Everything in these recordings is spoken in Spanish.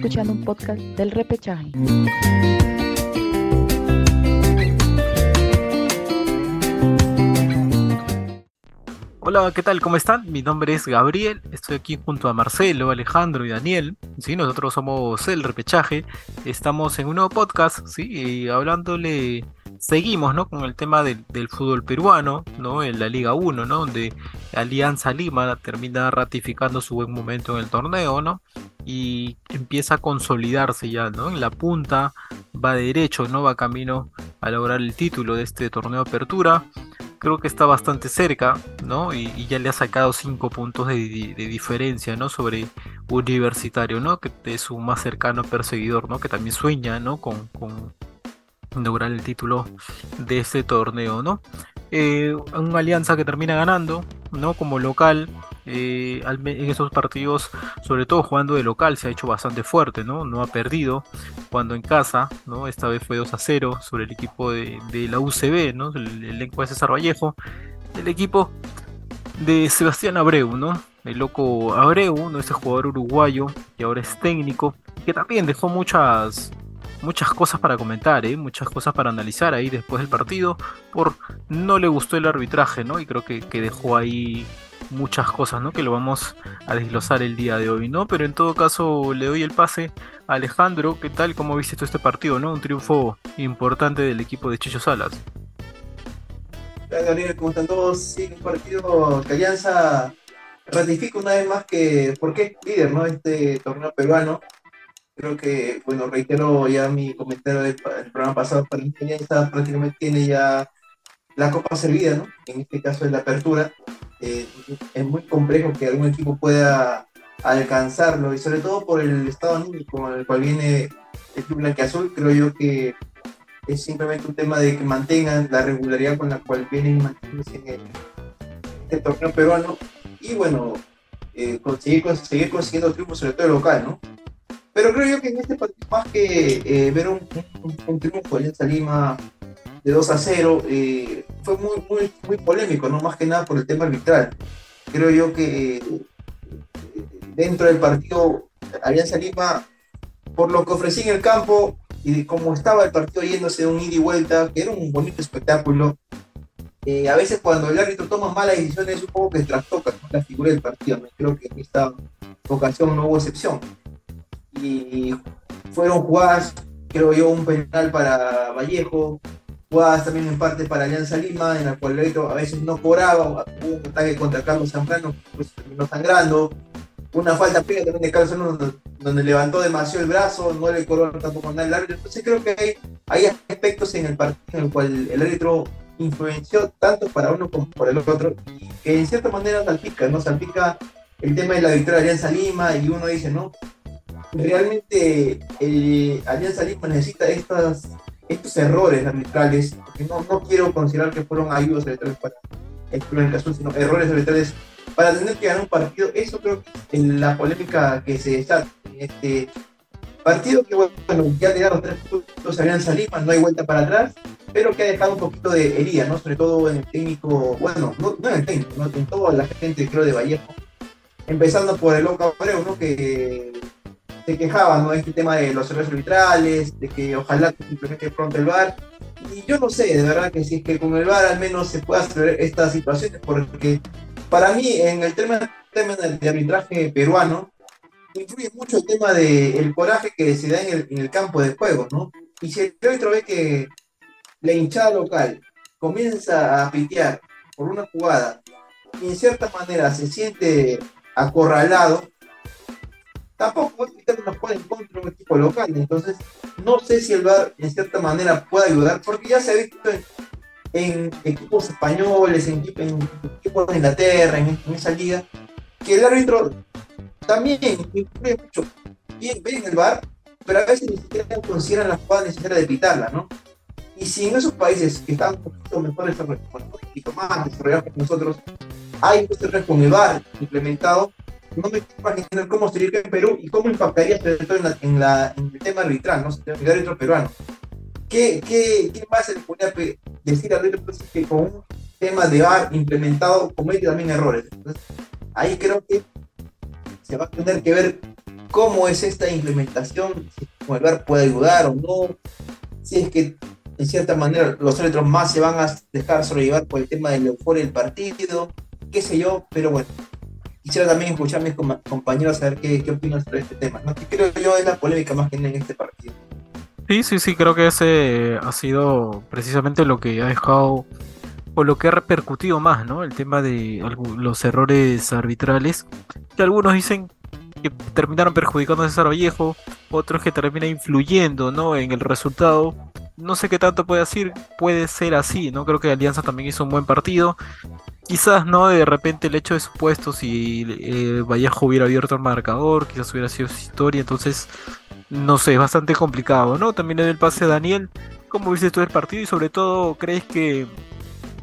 Escuchando un podcast del repechaje. Hola, ¿qué tal? ¿Cómo están? Mi nombre es Gabriel, estoy aquí junto a Marcelo, Alejandro y Daniel. Sí, nosotros somos el repechaje. Estamos en un nuevo podcast, sí, hablándole seguimos ¿no? con el tema del, fútbol peruano, ¿no? en la Liga 1, ¿no? donde Alianza Lima termina ratificando su buen momento en el torneo ¿no? y empieza a consolidarse ya ¿no? en la punta, va derecho, ¿no? va camino a lograr el título de este torneo apertura. Creo que está bastante cerca, ¿no? Y, ya le ha sacado 5 puntos de, diferencia, ¿no? Sobre Universitario, ¿no? Que es su más cercano perseguidor, ¿no? Que también sueña, ¿no? con lograr el título de este torneo, ¿no? Eh, una alianza que termina ganando, ¿no? Como local, eh, en esos partidos, sobre todo jugando de local, se ha hecho bastante fuerte, ¿no? No ha perdido cuando en casa, ¿no? Esta vez fue 2 a 0 sobre el equipo de, la UCB, ¿no? El, elenco de César Vallejo, el equipo de Sebastián Abreu, ¿no? El loco Abreu, ¿no? Este jugador uruguayo que ahora es técnico, que también dejó muchas muchas cosas para comentar, ¿eh? muchas cosas para analizar ahí después del partido. Por no le gustó el arbitraje, ¿no? Y creo que, dejó ahí muchas cosas, ¿no? Que lo vamos a desglosar el día de hoy, ¿no? Pero en todo caso le doy el pase a Alejandro. ¿Qué tal? ¿Cómo viste tú este partido, no? Un triunfo importante del equipo de Chicho Salas. Hola Gabriel, ¿cómo están todos? Sí, un partido que Alianza ratifica una vez más que, ¿por qué es líder, no? Este torneo peruano creo que, bueno, reitero ya mi comentario del, programa pasado, para está prácticamente tiene ya la copa servida, ¿no? En este caso es la apertura. Eh, es muy complejo que algún equipo pueda alcanzarlo y sobre todo por el estado anímico con el cual viene el club Azul, creo yo que es simplemente un tema de que mantengan la regularidad con la cual vienen manteniéndose en el torneo peruano y bueno, eh, conseguir, conseguir consiguiendo triunfos sobre todo local, ¿no? Pero creo yo que en este partido, más que eh, ver un, un, triunfo de Alianza Lima de 2 a 0, eh, fue muy, muy, polémico, no más que nada por el tema arbitral. Creo yo que eh, dentro del partido Alianza Lima, por lo que ofrecía en el campo y como estaba el partido yéndose de un ida y vuelta, que era un bonito espectáculo, a veces cuando el árbitro toma malas decisiones, un poco que trastoca la figura del partido. Creo que en esta ocasión no hubo excepción y fueron jugadas, creo yo, un penal para Vallejo, jugadas también en parte para Alianza Lima, en la cual el a veces no cobraba, hubo un ataque contra Carlos Zambrano, pues terminó sangrando, una falta previa también de Carlos Zambrano donde, levantó demasiado el brazo, no le cobró tampoco nada el árbitro, entonces creo que hay, hay aspectos en el partido en el cual el árbitro influenció tanto para uno como para el otro, que en cierta manera salpica, ¿no? Salpica el tema de la victoria de Alianza Lima y uno dice, ¿no? Realmente eh, Alianza Lima necesita estas, estos errores arbitrales, porque no, no quiero considerar que fueron ayudas arbitrales para el caso, sino errores arbitrales para tener que ganar un partido. Eso creo que es la polémica que se está en este partido, que bueno, ya le dado tres puntos a Alianza Lima, no hay vuelta para atrás, pero que ha dejado un poquito de herida, ¿no? Sobre todo en el técnico, bueno, no, en el técnico, ¿no? en toda la gente, creo, de Vallejo. Empezando por el Loca Abreu, ¿no? Se quejaban, ¿no? Este tema de los errores arbitrales, de que ojalá simplemente pronto el VAR. Y yo no sé, de verdad que si es que con el VAR al menos se pueda hacer estas situaciones, porque para mí en el tema, de arbitraje peruano, influye mucho el tema del coraje que se da en el, campo de juego, ¿no? Y si el árbitro ve que la hinchada local comienza a pitear por una jugada y en cierta manera se siente acorralado, tampoco nos puede en contra un equipo local. Entonces, no sé si el VAR en cierta manera puede ayudar, porque ya se ha visto en, equipos españoles, en, equipos de Inglaterra, en, esa liga, que el árbitro también influye mucho. Bien, ven el VAR, pero a veces ni siquiera consideran la jugada necesaria de pitarla, ¿no? Y si en esos países que están un poquito mejor desarrollados, un poquito más desarrollados que nosotros, hay un con el VAR implementado, no me imaginar cómo sería en Perú y cómo impactaría sobre todo en, la, en, el tema arbitral, ¿no? El árbitro peruano. ¿Qué, qué, qué más se le podría decir al árbitro que con un tema de VAR implementado comete también errores? Entonces, ahí creo que se va a tener que ver cómo es esta implementación, si el VAR puede ayudar o no, si es que en cierta manera los árbitros más se van a dejar sobrellevar por el tema del euforia del partido, qué sé yo, pero bueno, quisiera también escuchar a mis compañeros a ver qué, qué opinan sobre este tema, ¿no? que creo yo es la polémica más que en este partido. Sí, sí, sí, creo que ese ha sido precisamente lo que ha dejado o lo que ha repercutido más, ¿no? El tema de los errores arbitrales, que algunos dicen que terminaron perjudicando a César Vallejo, otros que termina influyendo, ¿no? En el resultado. No sé qué tanto puede decir, puede ser así, ¿no? Creo que Alianza también hizo un buen partido. Quizás, ¿no? De repente el hecho de su puesto, si eh, Vallejo hubiera abierto el marcador, quizás hubiera sido su historia, entonces no sé, es bastante complicado, ¿no? También en el pase de Daniel, ¿cómo viste todo el partido y sobre todo crees que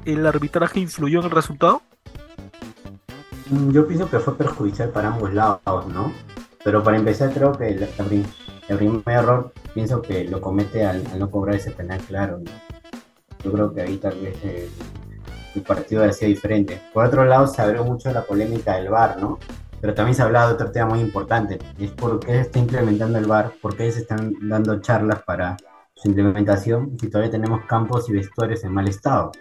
el arbitraje influyó en el resultado? Mm, yo pienso que fue perjudicial para ambos lados, ¿no? Pero para empezar creo que el, primer error pienso que lo comete al, no cobrar ese penal claro. Yo creo que ahí tal vez el, partido sido diferente. Por otro lado se abrió mucho la polémica del VAR, ¿no? Pero también se ha hablado de otro tema muy importante, es por qué se está implementando el VAR, por qué se están dando charlas para su implementación si todavía tenemos campos y vestuarios en mal estado.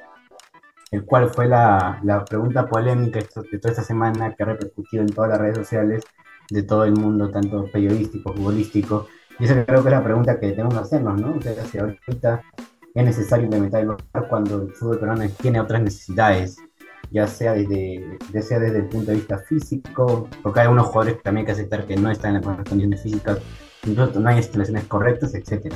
El cual fue la, la pregunta polémica de toda esta semana que ha repercutido en todas las redes sociales de todo el mundo, tanto periodístico, futbolístico. Y esa creo que es la pregunta que tenemos que hacernos, ¿no? O sea, si ahorita es necesario implementar el VAR cuando el fútbol peruano tiene otras necesidades ya sea desde, ya sea desde el punto de vista físico, porque hay unos jugadores que también hay que aceptar que no están en las condiciones físicas, incluso no hay instalaciones correctas, etc.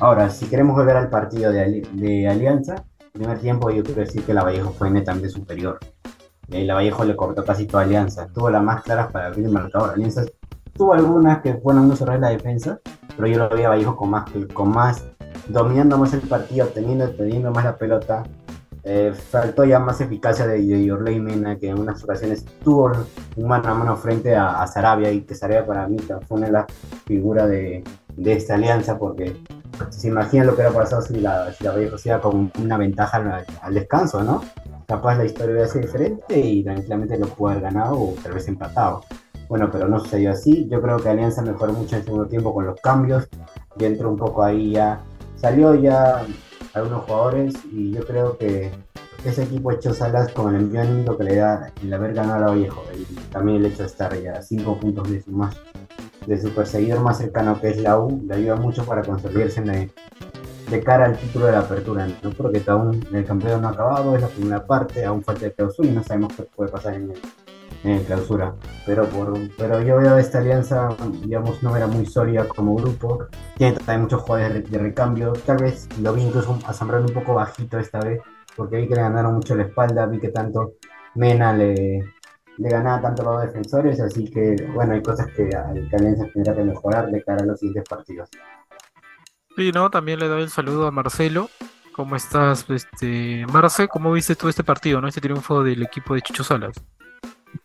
Ahora, si queremos volver al partido de, de Alianza, primer tiempo yo quiero decir que la Vallejo fue netamente superior. La Vallejo le cortó casi toda Alianza, tuvo las más claras para abrir el marcador. Alianza tuvo algunas que fueron no cerrar la defensa, pero yo lo veía a Vallejo con más, con más dominando más el partido, teniendo, teniendo más la pelota, eh, faltó ya más eficacia de, de Mena, que en unas ocasiones tuvo un mano a mano frente a, Sarabia, y que Sarabia para mí fue una de las figuras de, de, esta alianza, porque se imagina lo que hubiera pasado si la, si la Vallejo con una ventaja al, descanso, ¿no? Capaz la historia hubiera sido diferente y tranquilamente lo pudo haber ganado o tal vez empatado. Bueno, pero no sucedió así. Yo creo que Alianza mejoró mucho en el segundo tiempo con los cambios. Y entró un poco ahí ya. Salió ya algunos jugadores y yo creo que ese equipo hecho Salas con el envío que le da el haber ganado a Vallejo y también el hecho de estar ya cinco puntos de su más de su perseguidor más cercano que es la U le ayuda mucho para consolidarse de, de cara al título de la apertura ¿no? porque aún el campeonato no ha acabado es la primera parte aún falta el clausura y no sabemos qué puede pasar en el, en clausura. Pero, por, pero yo veo esta alianza, digamos, no era muy sólida como grupo. Tiene también muchos jugadores de, recambio. Tal vez lo vi incluso a un poco bajito esta vez, porque vi que le ganaron mucho la espalda, vi que tanto Mena le, le ganaba tanto a los defensores, así que bueno, hay cosas que, que Alianza tendrá que mejorar de cara a los siguientes partidos. Sí, no, también le doy el saludo a Marcelo. ¿Cómo estás, este, Marce? ¿Cómo viste tú este partido, no? Este triunfo del equipo de Chicho Salas.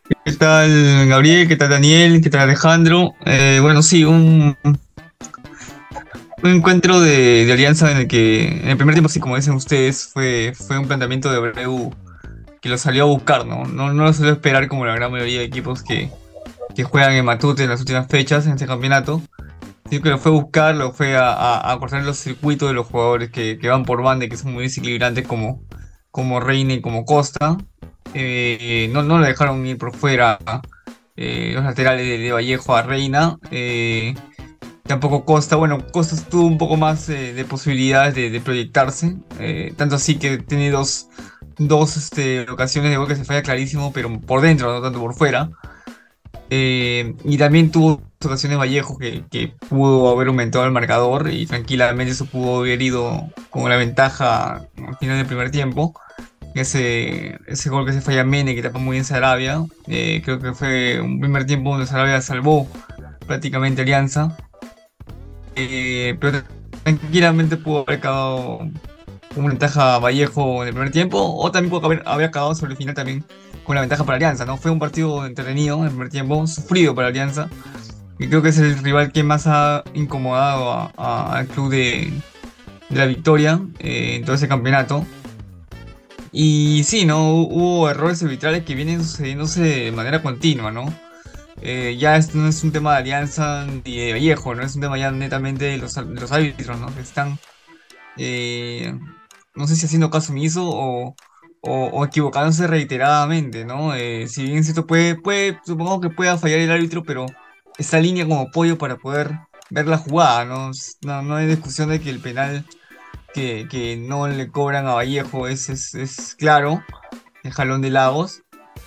¿Qué tal Gabriel? ¿Qué tal Daniel? ¿Qué tal Alejandro? Eh, bueno, sí, un, un encuentro de, alianza en el que en el primer tiempo, sí, como dicen ustedes, fue, fue un planteamiento de Abreu que lo salió a buscar, ¿no? No, no lo salió a esperar como la gran mayoría de equipos que, juegan en Matute en las últimas fechas en este campeonato. Sino que lo fue a buscar, lo fue a, cortar los circuitos de los jugadores que, van por banda y que son muy desequilibrantes como, como Reine y como Costa. Eh, no, no le dejaron ir por fuera eh, los laterales de, Vallejo a Reina. Eh, tampoco Costa, bueno, Costa tuvo un poco más de posibilidades de, proyectarse. tanto así que tiene dos, dos este, ocasiones de gol que se falla clarísimo, pero por dentro, no tanto por fuera. y también tuvo ocasiones Vallejo que, que, pudo haber aumentado el marcador y tranquilamente eso pudo haber ido con la ventaja al final del primer tiempo ese, ese gol que se falla Mene, que tapa muy bien Sarabia. Eh, creo que fue un primer tiempo donde Sarabia salvó prácticamente Alianza. Eh, pero tranquilamente pudo haber acabado con una ventaja Vallejo en el primer tiempo, o también pudo haber, acabado sobre el final también con la ventaja para Alianza. ¿no? Fue un partido entretenido en el primer tiempo, sufrido para Alianza. Y creo que es el rival que más ha incomodado al club de, la victoria eh, en todo ese campeonato. Y sí, ¿no? Hubo errores arbitrales que vienen sucediéndose de manera continua, ¿no? eh, ya esto no es un tema de Alianza ni de Vallejo, no es un tema ya netamente de los, árbitros, ¿no? Que están, eh, no sé si haciendo caso omiso o, o, o equivocándose reiteradamente, ¿no? Eh, si bien esto puede, puede, supongo que pueda fallar el árbitro, pero está línea como apoyo para poder ver la jugada, ¿no? No, no hay discusión de que el penal que, no le cobran a Vallejo es, es, claro, el jalón de Lagos.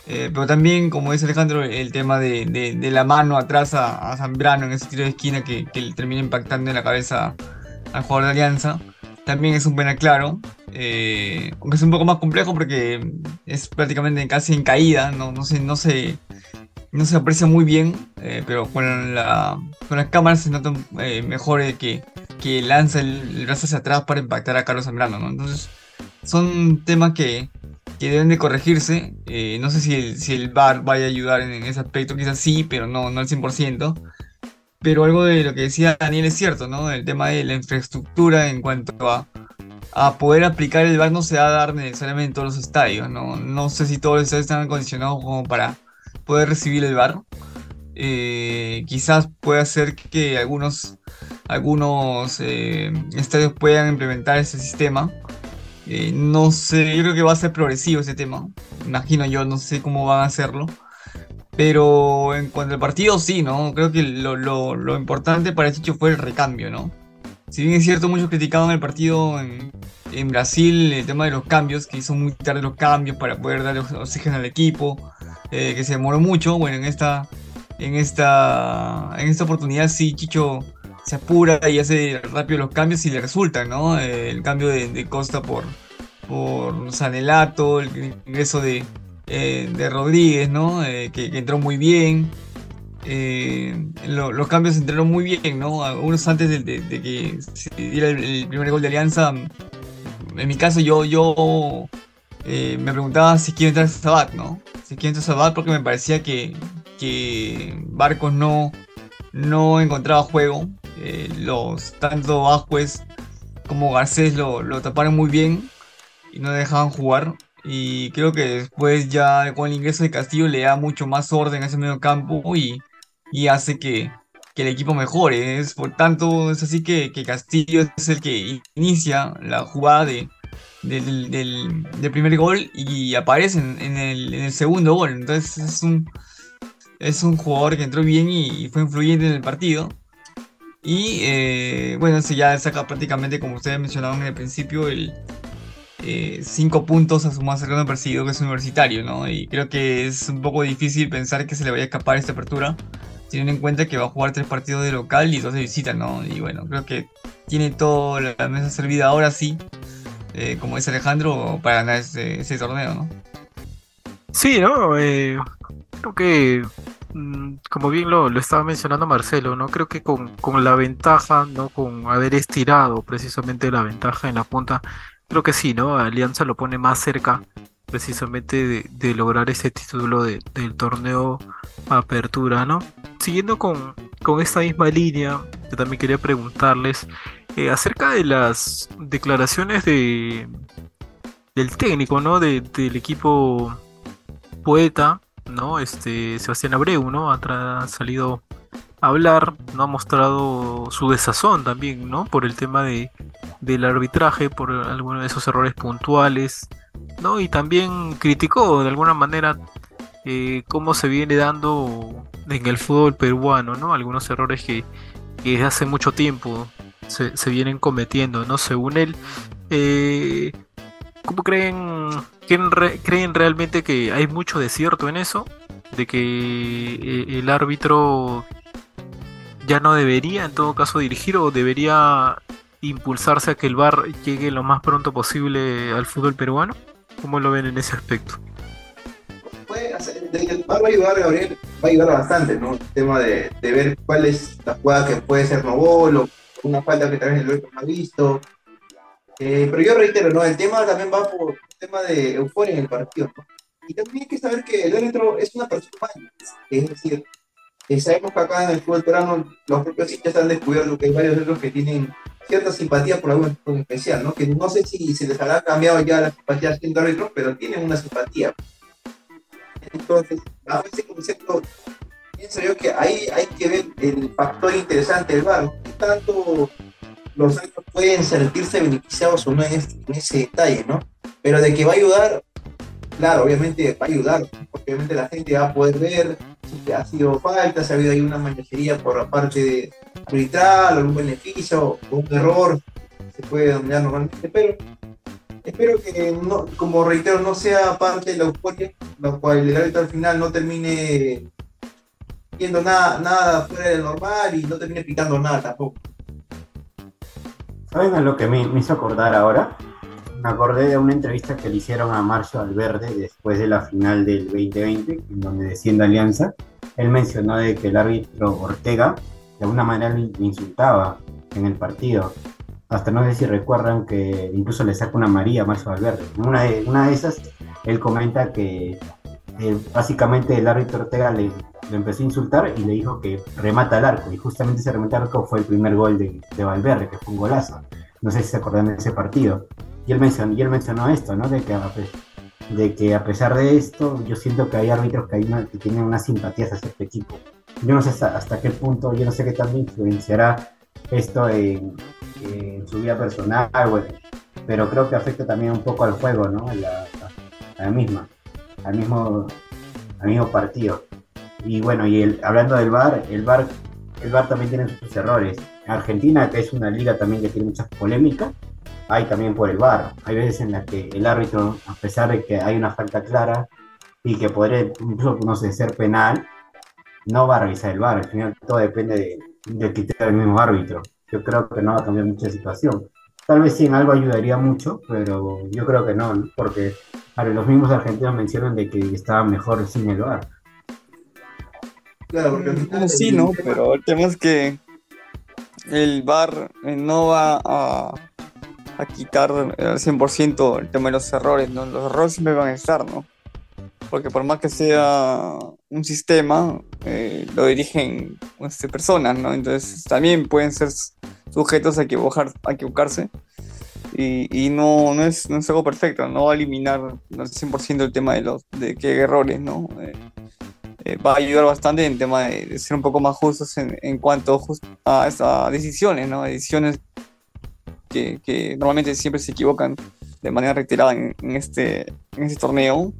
Eh, pero también, como dice Alejandro, el tema de, de, la mano atrás a, Zambrano en ese tiro de esquina que, que le termina impactando en la cabeza al jugador de Alianza, también es un penal claro. Eh, aunque es un poco más complejo porque es prácticamente casi en caída, no, no, se, no, se, no se aprecia muy bien, eh, pero con, la, con las cámaras se nota eh, mejor que, que lanza el, el, brazo hacia atrás para impactar a Carlos Zambrano. ¿no? Entonces, son temas que, que deben de corregirse. Eh, no sé si el, si el VAR vaya a ayudar en, en, ese aspecto, quizás sí, pero no, no al 100%. Pero algo de lo que decía Daniel es cierto, ¿no? El tema de la infraestructura en cuanto a, a poder aplicar el VAR no se va a dar necesariamente en todos los estadios, ¿no? No sé si todos los estadios están acondicionados como para poder recibir el VAR. Eh, quizás pueda ser que algunos, algunos eh, estadios puedan implementar ese sistema. Eh, no sé, yo creo que va a ser progresivo ese tema. Imagino yo, no sé cómo van a hacerlo. Pero en cuanto al partido, sí, ¿no? Creo que lo, lo, lo importante para Chicho fue el recambio, ¿no? Si bien es cierto, muchos criticaban el partido en, en, Brasil, el tema de los cambios, que hizo muy tarde los cambios para poder darle oxígeno al equipo, eh, que se demoró mucho. Bueno, en esta, en esta, en esta oportunidad sí, Chicho se apura y hace rápido los cambios y le resulta, ¿no? Eh, el cambio de, Costa por, por Sanelato, el ingreso de, eh, de Rodríguez, ¿no? Eh, que, entró muy bien. Lo, los cambios entraron muy bien, ¿no? Unos antes de, que se diera el, primer gol de Alianza. En mi caso, yo, yo me preguntaba si quiere entrar Sabat, ¿no? Si quiere entrar Sabat porque me parecía que, que Barcos no, no encontraba juego. Los tanto Vázquez como Garcés lo, lo taparon muy bien y no dejaban jugar. Y creo que después ya con el ingreso de Castillo le da mucho más orden a ese medio campo y, y hace que, que, el equipo mejore. Es, por tanto, es así que, Castillo es el que inicia la jugada de, del, del, primer gol y aparece en, en, el, en, el, segundo gol. Entonces es un, es un jugador que entró bien y, y fue influyente en el partido. Y eh, bueno, se ya saca prácticamente, como ustedes mencionaban en el principio, el, eh, cinco puntos a su más cercano perseguido que es universitario, ¿no? Y creo que es un poco difícil pensar que se le vaya a escapar esta apertura, teniendo en cuenta que va a jugar tres partidos de local y dos de visita, ¿no? Y bueno, creo que tiene toda la mesa servida ahora sí, eh, como dice Alejandro, para ganar ese, ese torneo, ¿no? Sí, ¿no? Eh, creo que como bien lo, estaba mencionando Marcelo, ¿no? Creo que con, la ventaja, ¿no? Con haber estirado precisamente la ventaja en la punta, creo que sí, ¿no? Alianza lo pone más cerca precisamente de, lograr ese título de, del torneo Apertura, ¿no? Siguiendo con, esta misma línea, yo también quería preguntarles eh, acerca de las declaraciones de del técnico, ¿no? De, del equipo Poeta, ¿no? Este Sebastián Abreu, ¿no? Ha, salido a hablar, ¿no? Ha mostrado su desazón también, ¿no? Por el tema de del arbitraje por algunos de esos errores puntuales, ¿no? Y también criticó de alguna manera eh, cómo se viene dando en el fútbol peruano, ¿no? Algunos errores que, que desde hace mucho tiempo se, se, vienen cometiendo, ¿no? Según él, eh, ¿cómo creen, creen, realmente que hay mucho de cierto en eso? De que eh, el árbitro ya no debería en todo caso dirigir o debería impulsarse a que el VAR llegue lo más pronto posible al fútbol peruano? ¿Cómo lo ven en ese aspecto? El VAR va a ayudar, Gabriel, va a ayudar bastante, ¿no? El tema de, de ver cuál es la jugada que puede ser no gol o una falta que tal vez el otro no ha visto. Eh, pero yo reitero, ¿no? El tema también va por el tema de euforia en el partido, ¿no? Y también hay que saber que el árbitro es una persona humana, es decir, eh, sabemos que acá en el fútbol peruano los propios hinchas han descubierto que hay varios otros que tienen cierta simpatía por algún en especial, ¿no? Que no sé si se les habrá cambiado ya la simpatía siendo árbitros, pero tienen una simpatía. Entonces, bajo ese concepto, pienso yo que ahí hay que ver el factor interesante del. ¿Qué tanto los árbitros pueden sentirse beneficiados o no en, este- en ese detalle, ¿no? Pero de que va a ayudar, claro, obviamente va a ayudar, porque obviamente la gente va a poder ver si ha sido falta, si ha habido ahí una mañajería por la parte de arbitral, algún beneficio o un error, se puede dominar normalmente, pero espero que, no, como reitero, no sea parte de la euforia, la cual el árbitro al final no termine viendo nada, nada fuera de normal y no termine picando nada tampoco. ¿Saben a lo que me, hizo acordar ahora? Me acordé de una entrevista que le hicieron a Marcio Alverde después de la final del 2020, en donde desciende Alianza. Él mencionó de que el árbitro Ortega de alguna manera le insultaba en el partido. Hasta no sé si recuerdan que incluso le saca una María a Marcio Alverde. En una de esas, él comenta que eh, básicamente el árbitro Ortega le, empezó a insultar y le dijo que remata al arco. Y justamente ese remate al arco fue el primer gol de, de Valverde, que fue un golazo. No sé si se acuerdan de ese partido. Y él mencionó, y él mencionó esto, ¿no? De que, de que a pesar de esto, yo siento que hay árbitros que, hay una- que tienen unas simpatías hacia este equipo. Yo no sé hasta, hasta qué punto, yo no sé qué tanto influenciará esto en, su vida personal, pero creo que afecta también un poco al juego, ¿no? A a la misma, al mismo, al mismo partido. Y bueno, y el, hablando del VAR, el VAR, el VAR también tiene sus errores. Argentina, que es una liga también que tiene muchas polémicas, hay también por el VAR. Hay veces en las que el árbitro, a pesar de que hay una falta clara y que podría incluso, no sé, ser penal, no va a revisar el VAR. Al final todo depende de, del criterio del mismo árbitro. Yo creo que no va a cambiar mucha situación. Tal vez sí en algo ayudaría mucho, pero yo creo que no, ¿no? porque a ver, los mismos argentinos mencionan de que estaba mejor sin el VAR. Claro, porque Bueno, sí, el ¿no? tema- Pero el tema es que el VAR eh, no va a, a quitar al 100% el tema de los errores, ¿no? Los errores siempre van a estar, ¿no? Porque por más que sea un sistema, eh, lo dirigen este, personas, ¿no? Entonces también pueden ser sujetos a, equivocar, a equivocarse. Y, y no, no, es, no es algo perfecto, no va a eliminar al 100% el tema de los de que hay errores, ¿no? Eh, eh, va a ayudar bastante en el tema de, de ser un poco más justos en, en cuanto just- a, a decisiones, ¿no? Decisiones que, que normalmente siempre se equivocan de manera reiterada en, en este, en este torneo,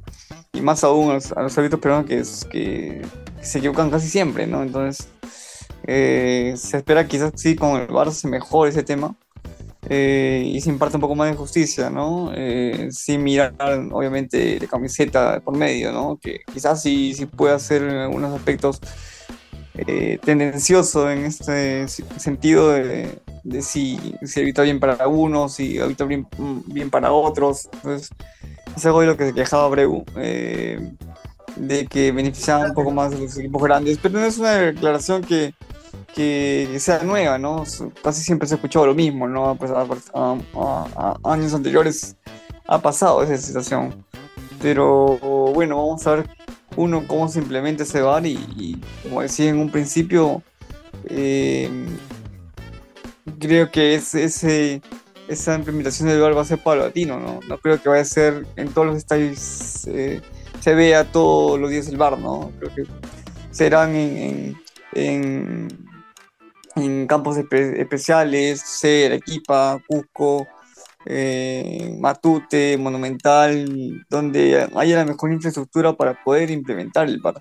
y más aún a los, a árbitros peruanos que, que, que se equivocan casi siempre, ¿no? Entonces, eh, se espera quizás sí con el VAR se mejore ese tema. eh, y se imparte un poco más de justicia, ¿no? Eh, sin mirar, obviamente, la camiseta por medio, ¿no? Que quizás sí, sí puede ser en algunos aspectos eh, tendencioso en este sentido de, de si, si evita bien para unos, si evita bien, bien para otros. Entonces, es algo de lo que se quejaba Breu, de que beneficiaba un poco más de los equipos grandes, pero no es una declaración que, que sea nueva, ¿no? Casi siempre se ha escuchado lo mismo, ¿no? Pues a, a- a- a años anteriores ha pasado esa situación. Pero bueno, vamos a ver uno cómo se implementa ese VAR y, y como decía en un principio, eh, creo que es, ese, esa implementación del VAR va a ser paulatino, ¿no? No creo que vaya a ser en todos los estadios eh, se vea todos los días el VAR, ¿no? Creo que serán en, en, en, campos espe- especiales, sé, Arequipa, Cusco, eh, Matute, Monumental, donde haya la mejor infraestructura para poder implementar el VAR.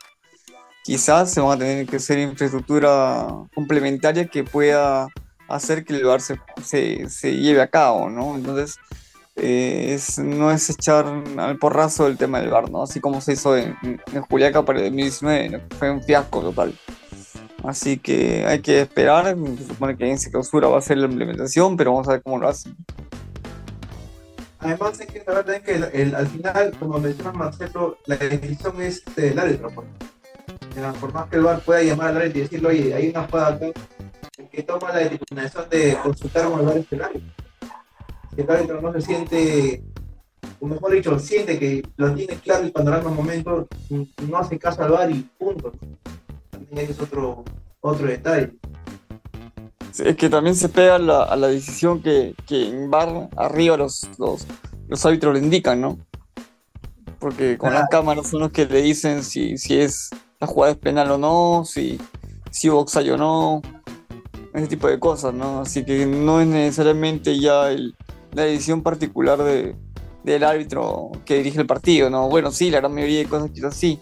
Quizás se van a tener que hacer infraestructura complementaria que pueda hacer que el VAR se, se, se lleve a cabo, ¿no? Entonces, eh, no es echar al porrazo el tema del VAR, ¿no? Así como se hizo en, en Juliaca para el 2019, ¿no? fue un fiasco total. Así que hay que esperar, se supone que en clausura va a ser la implementación, pero vamos a ver cómo lo hacen. Además hay que saber también que el- el- al final, como menciona Marcelo, la decisión es del árbitro. Por más que el VAR pueda llamar al árbitro y decirle, oye, hay una jugada acá, el que toma la determinación de consultar con el VAR es el árbitro. El árbitro no se siente, o mejor dicho, siente que lo tiene claro el panorama en un momento, no hace caso al VAR y punto. Ese es otro, otro detalle. Sí, Es que también se pega a la, a la decisión que, que en bar arriba los, los, los árbitros le indican, ¿no? Porque con las cámaras son los que le dicen si, si es la jugada es penal o no, si, si offside o no, ese tipo de cosas, ¿no? Así que no es necesariamente ya el- la decisión particular de, del árbitro que dirige el partido, ¿no? Bueno, sí, la gran mayoría de cosas quizás sí,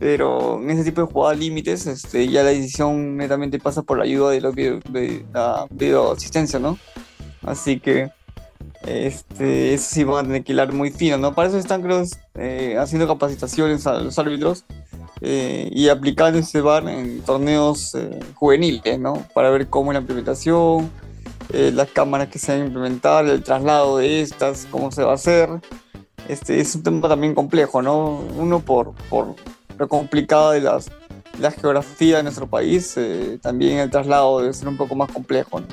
pero en ese tipo de jugadas límites, este, ya la decisión netamente pasa por la ayuda de, los la videoasistencia, ¿no? Así que este, eso sí van a tener que hilar muy fino, ¿no? Para eso están, creo, eh, haciendo capacitaciones a los árbitros eh, y aplicando ese VAR en torneos eh, juveniles, ¿no? Para ver cómo es la implementación, eh, las cámaras que se van a implementar, el traslado de estas, cómo se va a hacer. Este, es un tema también complejo, ¿no? Uno por, por lo complicado de las, la geografía de nuestro país, eh, también el traslado debe ser un poco más complejo, ¿no?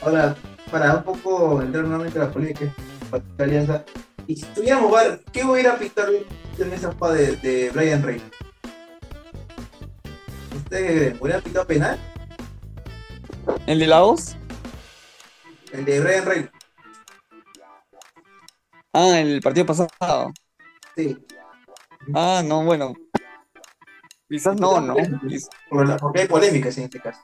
Ahora, para un poco entrar nuevamente a la política de Alianza, y si tuviéramos VAR, ¿qué hubiera pitado en esa jugada de, de Brian Rey? ¿Usted hubiera pitado penal? ¿El de Lagos? El de Brian Rey, Ah, el partido pasado. sí. Ah, no, bueno. Quizás no, ¿no? Quiz- Por la- porque hay polémicas en este caso.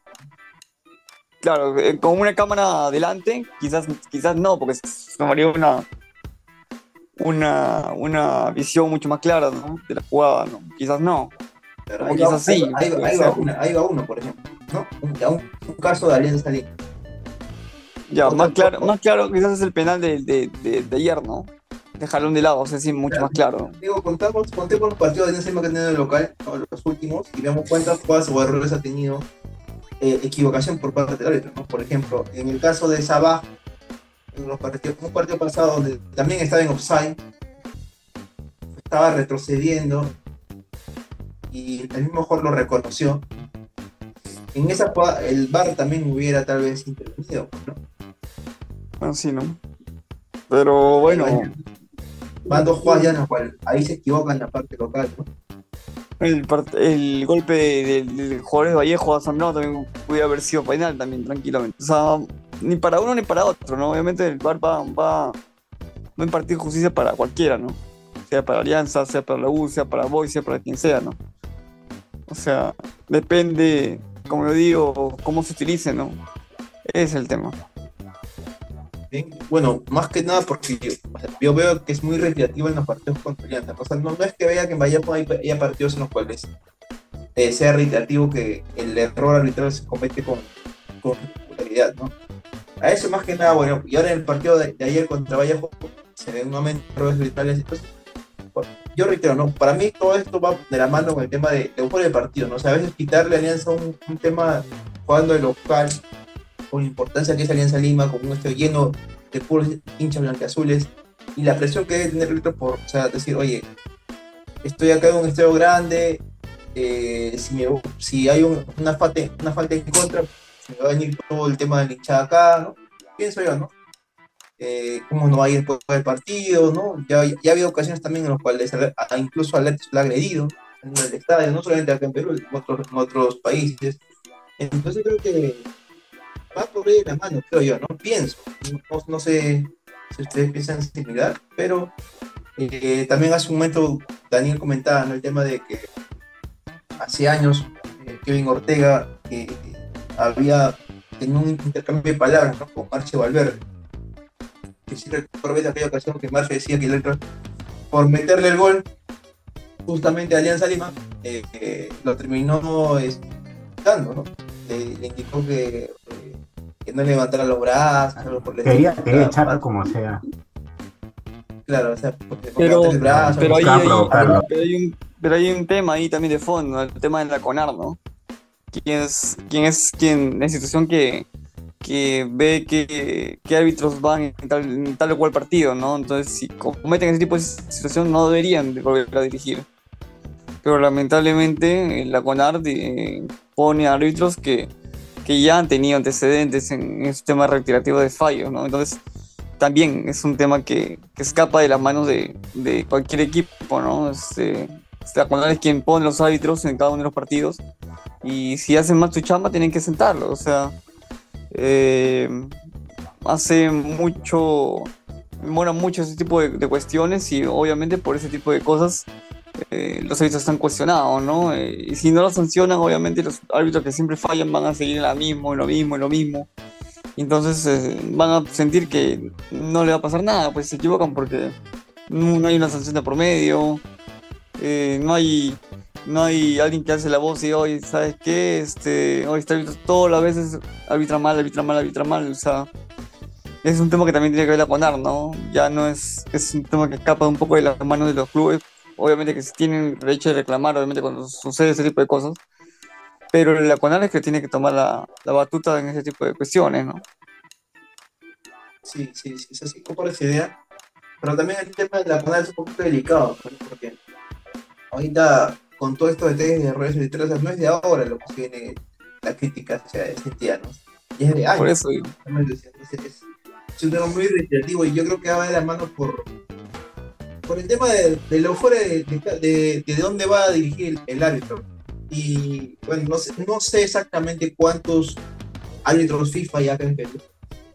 Claro, eh, con una cámara adelante, quizás, quizás no, porque se tomaría una, una, una visión mucho más clara ¿no? de la jugada, ¿no? Quizás no. Pero O quizás va, sí, ahí, va- ahí va- puede ahí va ser. una- ahí va uno, por ejemplo. ¿no? Un, caso de Alianza Lima. Ya, más claro, más claro quizás es el penal de, de, de, de ayer, ¿no? De jalón de lado, o sea, sí, mucho Claro. más claro. Digo, contamos, contemos los partidos de Lima que han tenido en el local, los últimos, y veamos cuántas jugadas o errores ha tenido eh, equivocación por parte del árbitro. ¿no? Por ejemplo, en el caso de Sabah, en los partidos, un partido pasado donde también estaba en offside, estaba retrocediendo y el mismo jugador lo reconoció. En esa jugada, el VAR también hubiera tal vez intervenido, ¿no? Bueno, sí, ¿no? Pero bueno, Van dos jugadas las cuales ahí se equivocan en la parte local, ¿no? el, golpe de- de- del de Vallejo a Zambrano también pudiera haber sido penal también, tranquilamente. O sea, ni para uno ni para otro, ¿no? Obviamente el VAR va, va, va a impartir justicia para cualquiera, ¿no? Sea para Alianza, sea para la U, sea para Boy, sea para quien sea, ¿no? O sea, depende, como yo digo, cómo se utilice, ¿no? Ese es el tema. Bueno, más que nada porque o sea, yo veo que es muy recreativo en los partidos contra Alianza. O sea, no, no es que vea que en Vallejo hay, haya partidos en los cuales eh, sea recreativo que el error arbitral se comete con, con regularidad, ¿no? A eso más que nada, bueno, y ahora en el partido de, de ayer contra Vallejo se ven nuevamente errores arbitrales. Entonces, bueno, yo reitero, ¿no? Para mí todo esto va de la mano con el tema de, de juego de partido, ¿no? O sea, a veces quitarle a Alianza un, un tema jugando de local, con la importancia que es Alianza Lima, con un estadio lleno de puros hinchas blanqueazules, y la presión que debe tener el árbitro por, o sea, decir, oye, estoy acá en un estadio grande, eh, si, me- si hay un- una, falta, una falta en contra, se me va a venir todo el tema de la hinchada acá, ¿no? Pienso yo, ¿no? Eh, cómo no va a ir después del partido, ¿no? Ya, ya ha habido ocasiones también en las cuales incluso al le ha agredido en el estadio, no solamente acá en Perú, en otros, en otros países. Entonces creo que va por ahí la mano, creo yo, ¿no? Pienso. No, sé si ustedes piensan similar, pero eh, también hace un momento Daniel comentaba ¿no? el tema de que hace años eh, Kevin Ortega eh, había tenido un intercambio de palabras con Marche Valverde. Que sí recuerdo aquella ocasión que Marche decía que el por meterle el gol justamente a Alianza Lima, lo terminó dando, ¿no? Le, indicó que, que no levantara los brazos, por el Quería, quería Ah, echarlo como sea. Claro, o sea, porque, Pero- el brazo, Pero hay, provocarlo. pero, hay un, pero hay un tema ahí también de fondo, ¿no? el tema de la CONAR, ¿no? ¿Quién es, quién es quien, la institución que, que ve que, que árbitros van en tal, en tal o cual partido, ¿no? Entonces, si cometen ese tipo de situación, no deberían de volver a dirigir. Pero lamentablemente, eh, la CONAR eh, pone árbitros que, que ya han tenido antecedentes en el sistema retirativo de fallos, ¿no? Entonces, también es un tema que, escapa de las manos de, cualquier equipo, ¿no? Este, la CONAR es quien pone los árbitros en cada uno de los partidos y si hacen mal su chamba tienen que sentarlo, o sea, eh, hace mucho, demora mucho ese tipo de, de cuestiones y obviamente por ese tipo de cosas eh, los árbitros están cuestionados, ¿no? Eh, y si no los sancionan, obviamente los árbitros que siempre fallan van a seguir en mismo, en lo mismo, en lo mismo. Entonces eh, van a sentir que no le va a pasar nada, pues se equivocan porque no, no hay una sanción de promedio, eh, no hay no hay alguien que hace la voz y hoy, ¿sabes qué? Este, hoy está árbitro todas las veces arbitra mal, arbitra mal, arbitra mal, o sea, es un tema que también tiene que ver la CONAR, ¿no? Ya no es, es un tema que escapa un poco de las manos de los clubes, obviamente que tienen derecho de reclamar, obviamente cuando sucede ese tipo de cosas, pero la CONAR es que tiene que tomar la, la batuta en ese tipo de cuestiones, ¿no? Sí, sí, sí, es así, por esa idea. Pero también el tema de la canal es un poquito delicado, porque ahorita con todo esto de tesis de redes editoriales no es de ahora lo que viene la crítica hacia ese entidad, ¿no? Y es de años. Por eso es- es un tema muy reiterativo y yo creo que va de la mano por, por el tema de, de lo fuera de, de, de- de dónde va a dirigir el, el árbitro. Y bueno, no sé, no sé exactamente cuántos árbitros FIFA hay acá en Perú.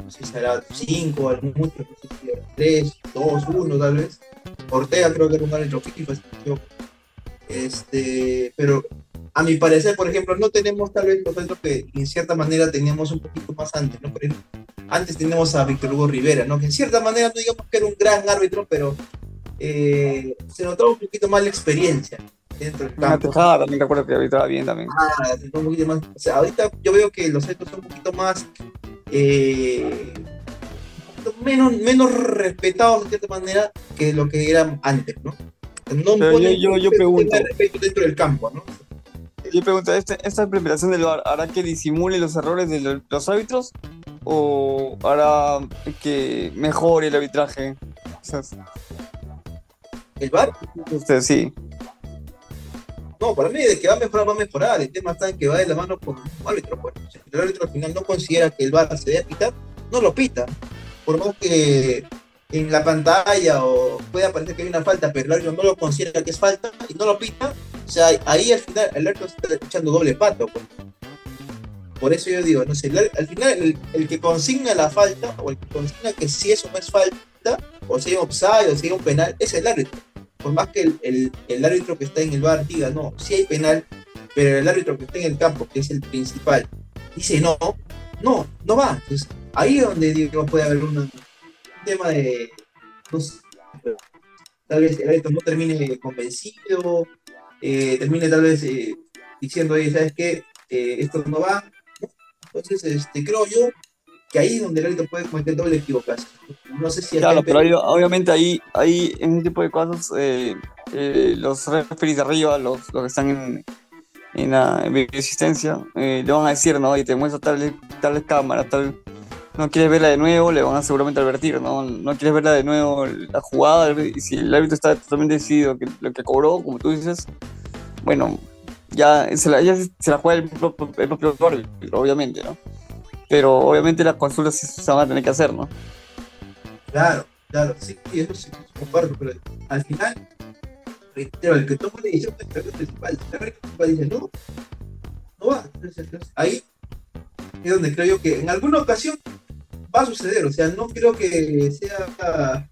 No sé si será 5, muchos, no sé si 3, 2, 1 tal vez. Ortega creo que era un árbitro FIFA. Este, pero a mi parecer, por ejemplo, no tenemos tal vez los árbitros que en cierta manera teníamos un poquito más antes, ¿no? Por ejemplo, antes tenemos a Víctor Hugo Rivera, ¿no? Que en cierta manera no digamos que era un gran árbitro, pero eh, se notaba un poquito más la experiencia dentro del Una campo. Tejada también recuerdo que arbitraba bien también. Ah, un poquito más. O sea, ahorita yo veo que los árbitros son un poquito más. eh, menos, menos respetados de cierta manera que lo que eran antes, ¿no? No Pero ponen yo- yo- yo respeto, pregunto. respeto dentro del campo, ¿no? Yo pregunto, ¿este- ¿esta implementación del VAR hará que disimule los errores de lo- los árbitros o hará que mejore el arbitraje? O sea, El VAR usted sí. No, para mí de que va a mejorar, va a mejorar. El tema está en que va de la mano con el árbitro. Pues. Si el árbitro al final no considera que el VAR se debe pitar, no lo pita. Por más que en la pantalla o pueda parecer que hay una falta, pero el árbitro no lo considera que es falta y no lo pita, o sea, ahí al final el árbitro está echando doble pato. Pues. Por eso yo digo, no sé, al final el, el que consigna la falta o el que consigna que si eso no es falta, o si hay offside o si hay un penal, es el árbitro por más que el, el- árbitro que está en el bar diga no, sí hay penal, pero el árbitro que está en el campo, que es el principal, dice no, no, no va. Entonces, ahí es donde digo, puede haber un tema de. tal vez el árbitro no termine convencido, eh, termine tal vez eh, diciendo, oye, ¿sabes qué? Eh, esto no va. Entonces, este, creo yo que ahí es donde el árbitro puede cometer doble equivocación. No sé si Claro, pero obviamente ahí, ahí en ese tipo de casos, eh, eh, los referees de arriba, los, los que están en, en la en videoasistencia, eh, le van a decir, ¿no? Y te muestro tal, tal cámara, tal. No quieres verla de nuevo, le van a seguramente advertir, ¿no? No quieres verla de nuevo la jugada, y si el árbitro está totalmente decidido que lo que cobró, como tú dices, bueno, ya se la, ya se la juega el propio, el propio árbitro, obviamente, ¿no? Pero obviamente las consultas se van a tener que hacer, ¿no? Claro, claro, sí, eso sí, comparto, pero al final, reitero, el que toma la decisión es el árbitro principal. El árbitro principal dice, no, no va. Ahí es donde creo yo que en alguna ocasión va a suceder, o sea, no creo que sea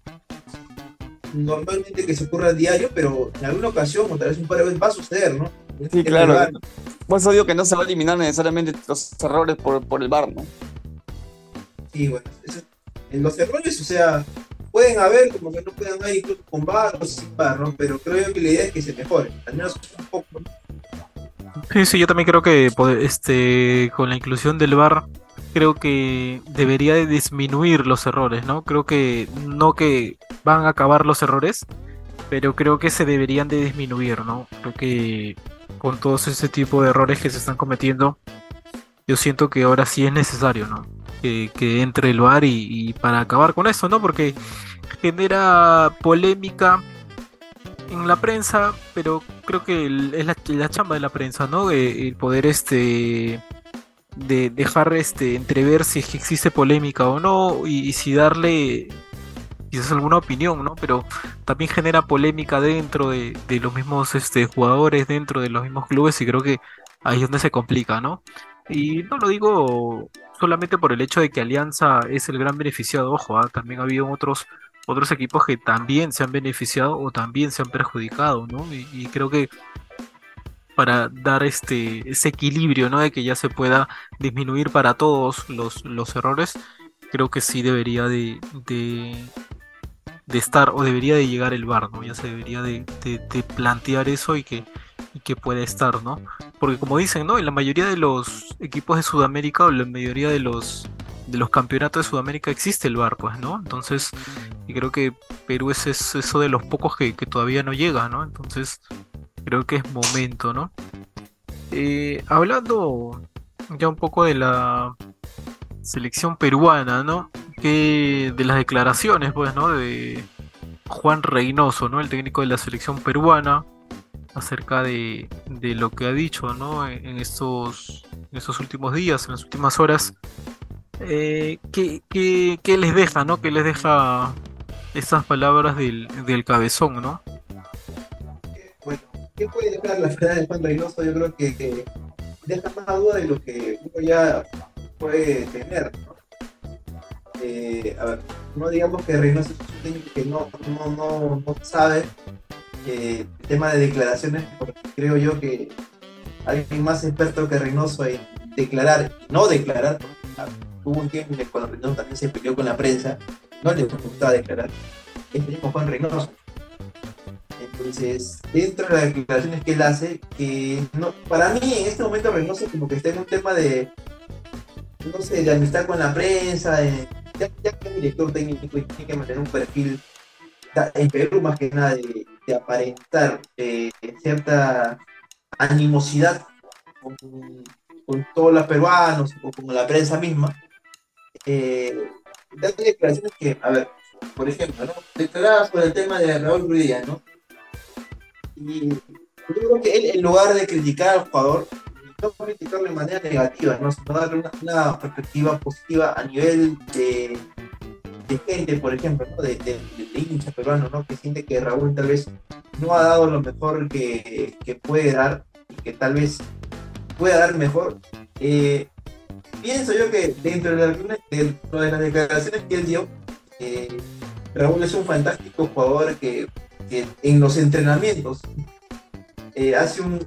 normalmente que se ocurra a diario, pero en alguna ocasión, o tal vez un par de veces va a suceder, ¿no? Sí, claro. Por eso digo que no se va a eliminar necesariamente los errores por, por el bar, ¿no? Sí, bueno, eso- en los errores, o sea, pueden haber, como que no puedan haber incluso con bar o sin bar, ¿no? Pero creo yo que la idea es que se mejore, al menos un poco, ¿no? Sí, sí, yo también creo que este, con la inclusión del VAR, creo que debería de disminuir los errores, ¿no? Creo que no que van a acabar los errores, pero creo que se deberían de disminuir, ¿no? Creo que con todos ese tipo de errores que se están cometiendo, yo siento que ahora sí es necesario, ¿no? Que, entre el VAR y, para acabar con eso, ¿no? Porque genera polémica en la prensa, pero creo que es la, la chamba de la prensa, ¿no? El poder este de dejar este entrever si existe polémica o no y si darle quizás alguna opinión, ¿no? Pero también genera polémica dentro de, los mismos este, jugadores, dentro de los mismos clubes y creo que ahí es donde se complica, ¿no? Y no lo digo solamente por el hecho de que Alianza es el gran beneficiado, ojo, ¿ah? también ha habido otros otros equipos que también se han beneficiado o también se han perjudicado, ¿no? Y, creo que para dar este ese equilibrio, ¿no? De que ya se pueda disminuir para todos los, los errores, creo que sí debería de, de, de estar o debería de llegar el VAR, ¿no? Ya se debería de, de- plantear eso y que, y que pueda estar, ¿no? Porque como dicen, ¿no? En la mayoría de los equipos de Sudamérica o la mayoría de los de los campeonatos de Sudamérica existe el VAR, pues, ¿no? Entonces, creo que Perú es, es eso de los pocos que, que todavía no llega, ¿no? Entonces, creo que es momento, ¿no? Eh, hablando ya un poco de la selección peruana, ¿no? Que de las declaraciones, pues, ¿no? De Juan Reynoso, ¿no? El técnico de la selección peruana, acerca de, de lo que ha dicho, ¿no? En, estos, en estos últimos días, en las últimas horas. Eh, ¿qué, qué- qué les deja, ¿no? ¿Qué les deja esas palabras del, del cabezón, ¿no? Bueno, ¿qué puede dejar la final de Juan Reynoso? Yo creo que, que deja más duda de lo que uno ya puede tener. ¿no? Eh, a ver, no digamos que Reynoso es un técnico que no, no, no, no sabe eh, el tema de declaraciones, porque creo yo que alguien más experto que Reynoso en declarar y no declarar, porque, hubo un tiempo en que cuando Reynoso también se peleó con la prensa, no le gustaba declarar, es el mismo Juan Reynoso. Entonces, dentro de las declaraciones que él hace, que no, para mí en este momento Reynoso como que está en un tema de, no sé, de amistad con la prensa, ya, ya que es director técnico y tiene que mantener un perfil en Perú más que nada de, aparentar eh, cierta animosidad con, todos los peruanos o con la prensa misma. Eh, declaraciones que, a ver, por ejemplo, ¿no? declaradas por el tema de Raúl Ruiz Díaz, ¿no? Y yo creo que él, en lugar de criticar al jugador, no criticarlo de manera negativa, ¿no? sino darle una, una perspectiva positiva a nivel de, gente, por ejemplo, de, de, hincha peruano, ¿no? que siente que Raúl tal vez no ha dado lo mejor que, que puede dar y que tal vez pueda dar mejor. Eh, pienso yo que dentro de, las- dentro de las declaraciones que él dio, eh, Raúl es un fantástico jugador que, que en los entrenamientos eh, hace un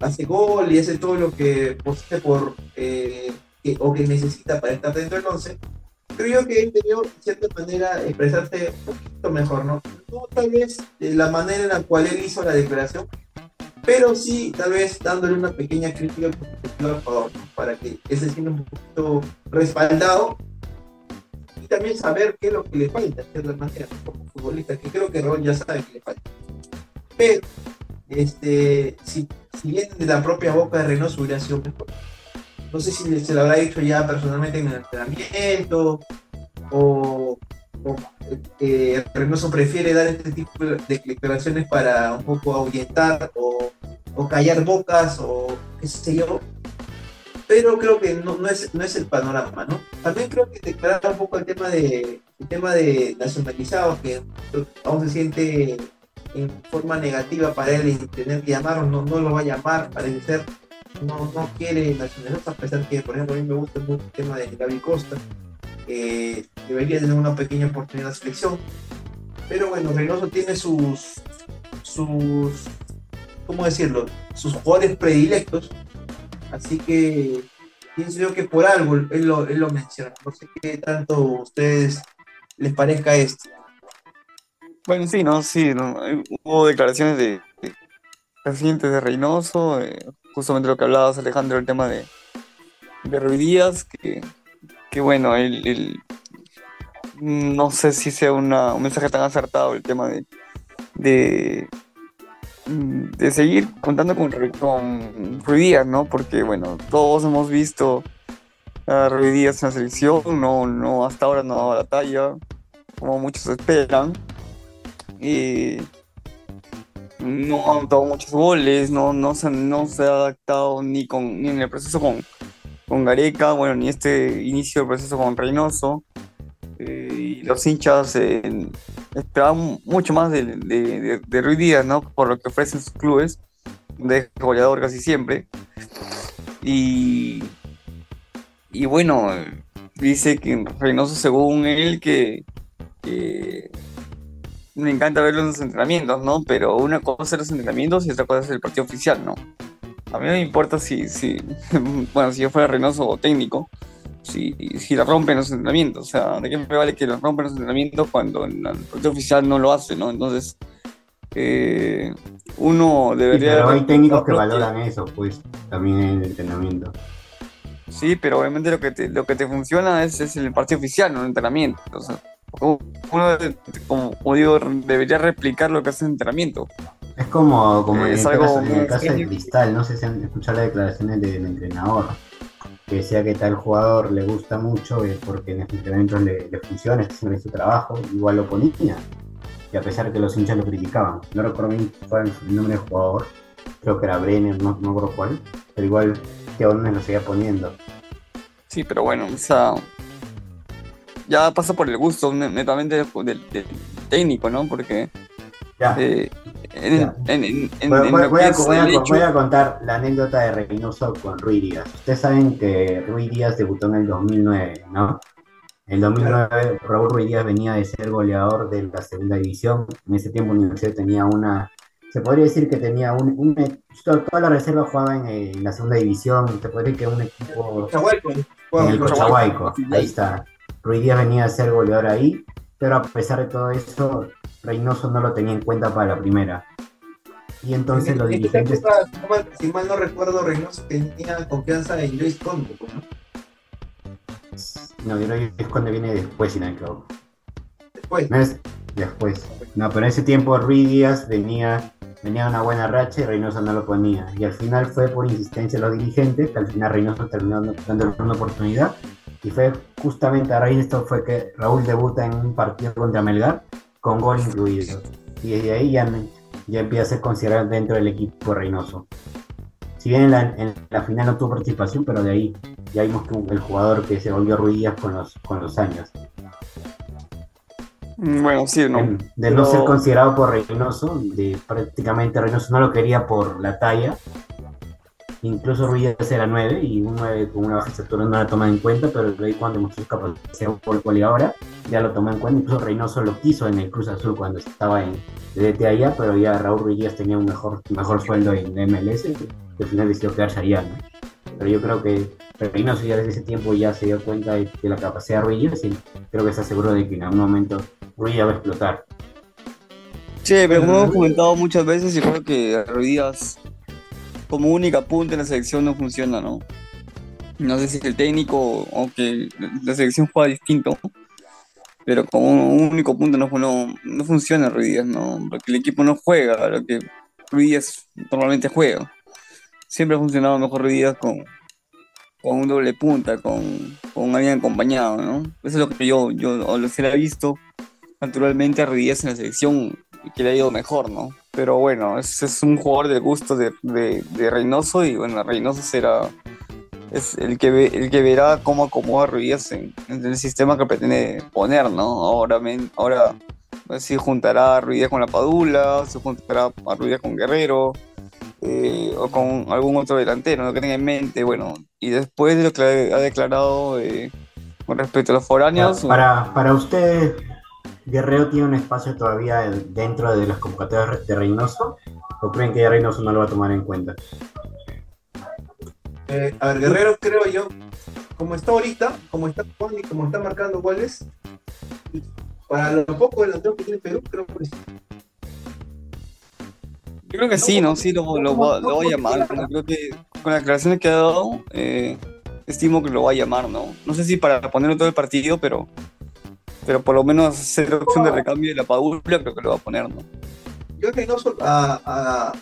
hace gol y hace todo lo que posee por eh, que- o que necesita para estar dentro del 11 creo que él debió de cierta manera expresarse un poquito mejor no, no tal vez de la manera en la cual él hizo la declaración pero sí tal vez dándole una pequeña crítica para que él se sienta un poquito respaldado y también saber qué es lo que le falta de cierta manera como futbolista que creo que Raúl ya sabe que le falta. Pero este, si, si viene de la propia boca de Reynoso hubiera sido mejor. No sé si se lo habrá dicho ya personalmente en el entrenamiento o, o, eh, Reynoso prefiere dar este tipo de declaraciones para un poco ahuyentar o, o callar bocas o qué sé yo. Pero creo que no, no, es, no es el panorama, ¿no? También creo que declarar un poco el tema de, el tema de nacionalizados, que aún se siente en forma negativa para él y tener que llamarlo, no, no lo va a llamar, parece ser, no, no quiere nacionalizar, a pesar que, por ejemplo, a mí me gusta mucho el tema de Gaby Costa, que debería tener una pequeña oportunidad de selección, pero bueno, Reynoso tiene sus, sus, ¿cómo decirlo?, sus jugadores predilectos, así que pienso yo que por algo él lo, él lo menciona, no sé qué tanto a ustedes les parezca esto. Bueno, sí, no, sí, hubo declaraciones de, de de Reynoso, eh, justamente lo que hablabas Alejandro, el tema de, de Ruiz Díaz, que, que bueno, él- no sé si sea una- un mensaje tan acertado el tema de, de, de seguir contando con, con Ruiz Díaz, ¿no? Porque bueno, todos hemos visto a Ruiz Díaz en la selección, no, no, hasta ahora no ha dado la talla, como muchos esperan y no ha anotado muchos goles, no, no, se, no se ha adaptado ni, con, ni en el proceso con, con Gareca, bueno, ni este inicio del proceso con Reynoso. eh, y los hinchas eh, esperaban mucho más de, de, de, Ruiz Díaz, ¿no? Por lo que ofrecen sus clubes, de goleador casi siempre. Y, y bueno, dice que Reynoso, según él, que me encanta verlo en los entrenamientos, ¿no? Pero una cosa es los entrenamientos y otra cosa es el partido oficial, ¿no? A mí no me importa si, si bueno, si yo fuera Reynoso o técnico, si, si la rompen los entrenamientos. O sea, ¿de qué me vale que lo rompen los entrenamientos cuando el partido oficial no lo hace, ¿no? Entonces, eh, uno Sí, debería... pero hay técnicos que valoran eso, pues, también en el entrenamiento. Sí, pero obviamente lo que te, lo que te funciona es, es el partido oficial, no el entrenamiento. O sea, uno, como, como digo, debería replicar lo que hace en entrenamiento. Es como, como en, Es el algo caso, en el muy caso de. Cristal, no sé si han escuchado las declaraciones del entrenador, que decía que tal jugador le gusta mucho eh, porque en los entrenamientos le, le funciona, está haciendo su trabajo, igual lo ponía. Y a pesar que los hinchas lo criticaban, no recuerdo bien cuál es el nombre del jugador, creo que era Brenner, no, no me acuerdo cuál, pero igual que aún lo seguía poniendo. Sí, pero bueno, o sea, ya pasa por el gusto ne- netamente del, técnico, ¿no? Porque Ya, eh, en, Ya. en- en- en- Voy, a, voy contar la anécdota de Reynoso con Rui Díaz. Ustedes saben que Rui Díaz debutó en el 2009, ¿no? En el 2009 Raúl Rui Díaz venía de ser goleador de la segunda división. En ese tiempo Universidad tenía una, se podría decir que tenía un, un- toda la reserva jugaba en, en la segunda división. Se podría decir que un equipo Chahuayco, en el Chahuayco. Cochabaico, ahí está. Rui Díaz venía a ser goleador ahí, pero a pesar de todo eso, Reynoso no lo tenía en cuenta para la primera. Y entonces los En esta dirigentes, época, si mal- no recuerdo, Reynoso tenía confianza en Luis Conde. ¿no? no, es cuando viene después, si no me equivoco. Después. No es después. No, pero en ese tiempo Rui Díaz venía, venía una buena racha y Reynoso no lo ponía. Y al final fue por insistencia de los dirigentes, que al final Reynoso terminó dándole una oportunidad. Y fue justamente a raíz de esto fue que Raúl debuta en un partido contra Melgar con gol incluido. Y desde ahí ya, ya empieza a ser considerado dentro del equipo Reynoso. Si bien en la, en la final no tuvo participación, pero de ahí ya vimos que el jugador que se volvió Rui Díaz con los, con los años. Mm, Bueno, sí, ¿no? De no Pero- ser considerado por Reynoso, de prácticamente Reynoso no lo quería por la talla. Incluso Ruiz era 9 y un 9 con una baja estatura no la toma en cuenta, pero ahí cuando demostró su capacidad por goleadora ya lo tomó en cuenta. Incluso Reynoso lo quiso en el Cruz Azul cuando estaba en DT allá, pero ya Raúl Ruiz tenía un mejor, mejor sueldo en MLS y al final decidió quedarse allá. ¿no? Pero yo creo que Reynoso ya desde ese tiempo ya se dio cuenta de, de la capacidad de Ruiz y creo que está seguro de que en algún momento Ruiz va a explotar. Sí, pero como hemos comentado muchas veces, yo creo que Ruiz como única punta en la selección no funciona, ¿no? No sé si el técnico o que la selección juega distinto, pero como único punto no, no, no funciona Ruiz ¿no? Porque el equipo no juega lo que Ruiz normalmente juega. Siempre ha funcionado mejor Ruiz con, con un doble punta, con, con alguien acompañado, ¿no? Eso es lo que yo, yo lo se le ha visto naturalmente a Ruiz en la selección que le ha ido mejor, ¿no? Pero bueno, es, es un jugador del gusto de, de, Reynoso y bueno, Reynoso será es el que el que verá cómo acomoda Ruiz en, el sistema que pretende poner, ¿no? Ahora, men- ahora pues, si juntará a Ruiz con la Padula, se juntará a Ruiz con Guerrero, eh, o con algún otro delantero, ¿no? que tenga en mente, bueno, y después de lo que ha declarado eh, con respecto a los foráneos, Para, para usted, Guerrero tiene un espacio todavía dentro de las convocatorias de Reynoso, o creen que Reynoso no lo va a tomar en cuenta? Eh, a ver, Guerrero creo yo, como está ahorita, como está jugando y como está marcando goles, para lo poco delantero que tiene Perú, creo que sí. Yo creo que sí, ¿no? Sí, lo, lo, va- lo va a llamar. ¿no? Creo que con las declaraciones que ha dado, eh, estimo que lo va a llamar, ¿no? No sé si para ponerlo todo el partido, pero, pero por lo menos ser opción de recambio de la Padula, creo que lo va a poner, ¿no? Yo a Reynoso, a, a,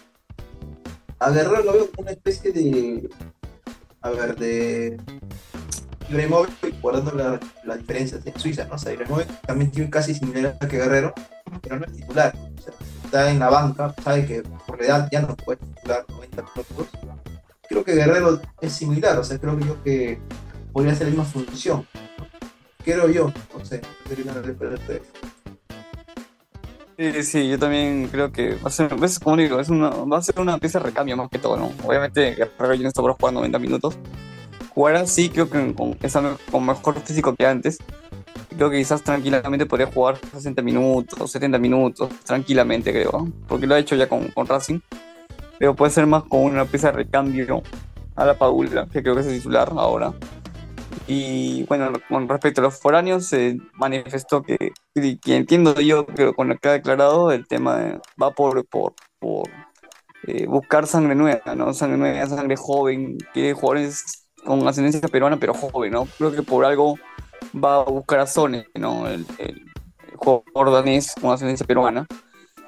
a Guerrero lo veo como una especie de, a ver, de Ibrahimovic, guardando la, la diferencia de Suiza, ¿no? O sea, Ibrahimovic también tiene casi similar que Guerrero, pero no es titular. O sea, está en la banca, sabe que por la edad ya no puede titular 90 minutos. Creo que Guerrero es similar, o sea, creo yo que podría hacer la misma función. Creo yo, no sé. Sí, sí, yo también creo que va a ser, es como digo, es una, va a ser una pieza de recambio más que todo, ¿no? Obviamente Guerrero ya no está para jugar 90 minutos. Jugará sí, creo que con, con mejor físico que antes. Creo que quizás tranquilamente podría jugar 60 minutos, 70 minutos, tranquilamente creo, porque lo ha hecho ya con, con Racing. Pero puede ser más con una pieza de recambio a la Paula, que creo que es el titular ahora. Y bueno, con respecto a los foráneos, se manifestó que, que, entiendo yo, pero con lo que ha declarado, el tema va por, por, por eh, buscar sangre nueva, ¿no? Sangre nueva, sangre joven, quiere jugadores con ascendencia peruana, pero joven, ¿no? Creo que por algo va a buscar a Sone, ¿no? El, el- el jugador danés con ascendencia peruana,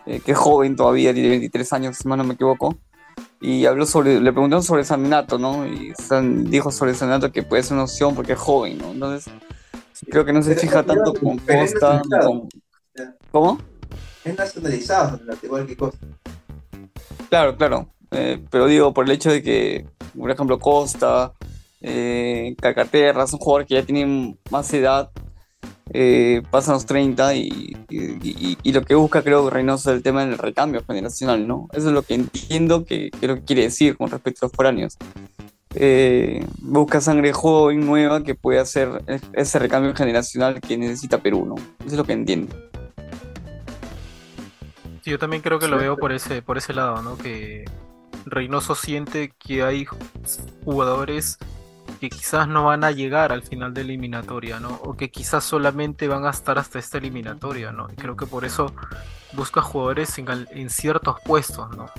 eh, que es joven todavía, tiene 23 años, si mal no me equivoco. Y habló sobre, le preguntaron sobre Sanminato, ¿no? Y San, dijo sobre Sanminato que puede ser una opción porque es joven, ¿no? Entonces, creo que no se Pero fija tanto con Costa, con... ¿Cómo? Es nacionalizado, al igual que Costa. Claro, claro. Eh, pero digo, por el hecho de que, por ejemplo, Costa, eh, Calcaterra, son jugadores que ya tienen más edad, eh, pasan los 30 y, y- y- y lo que busca, creo que Reynoso es el tema del recambio generacional, ¿no? Eso es lo que entiendo que, que lo que quiere decir con respecto a los foráneos. Eh, busca sangre joven, nueva, que puede hacer ese recambio generacional que necesita Perú, ¿no? Eso es lo que entiendo. Sí, yo también creo que lo veo por ese, por ese lado, ¿no? Que Reynoso siente que hay jugadores que quizás no van a llegar al final de eliminatoria, ¿no? O que quizás solamente van a estar hasta esta eliminatoria, ¿no? Y creo que por eso busca jugadores en ciertos puestos, ¿no?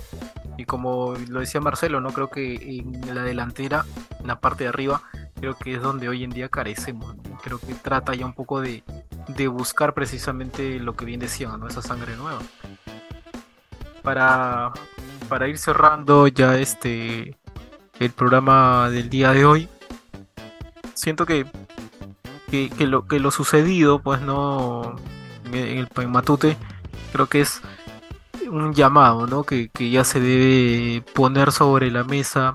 Y como lo decía Marcelo, ¿no? Creo que en la delantera, en la parte de arriba, creo que es donde hoy en día carecemos, ¿no? Creo que trata ya un poco de, de buscar precisamente lo que bien decían, ¿no? Esa sangre nueva para, para ir cerrando ya este el programa del día de hoy. Siento que, que, lo, que lo sucedido, pues no en el en Matute, creo que es un llamado, ¿no? Que, que ya se debe poner sobre la mesa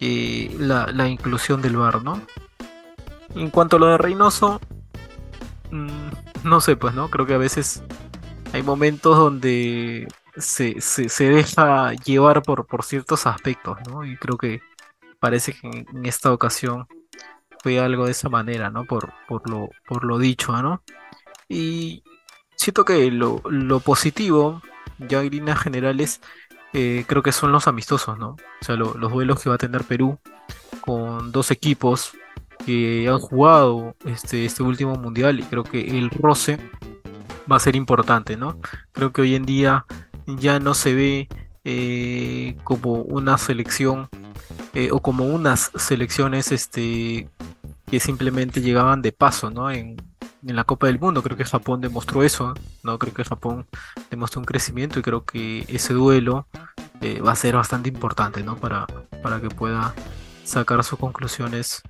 eh, la, la inclusión del bar, ¿no? En cuanto a lo de Reynoso, mm, no sé, pues, ¿no? Creo que a veces hay momentos donde se, se, se deja llevar por, por ciertos aspectos, ¿no? Y creo que parece que en esta ocasión fue algo de esa manera, ¿no? Por, por, lo, por lo dicho, ¿no? Y siento que lo, lo positivo, ya en líneas generales, eh, creo que son los amistosos, ¿no? O sea, lo- los duelos que va a tener Perú con dos equipos que han jugado este, este último mundial y creo que el roce va a ser importante, ¿no? Creo que hoy en día ya no se ve eh, como una selección eh, o como unas selecciones este, que simplemente llegaban de paso, ¿no? En, en la Copa del Mundo creo que Japón demostró eso, ¿no? Creo que Japón demostró un crecimiento y creo que ese duelo eh, va a ser bastante importante, ¿no? Para, para que pueda sacar sus conclusiones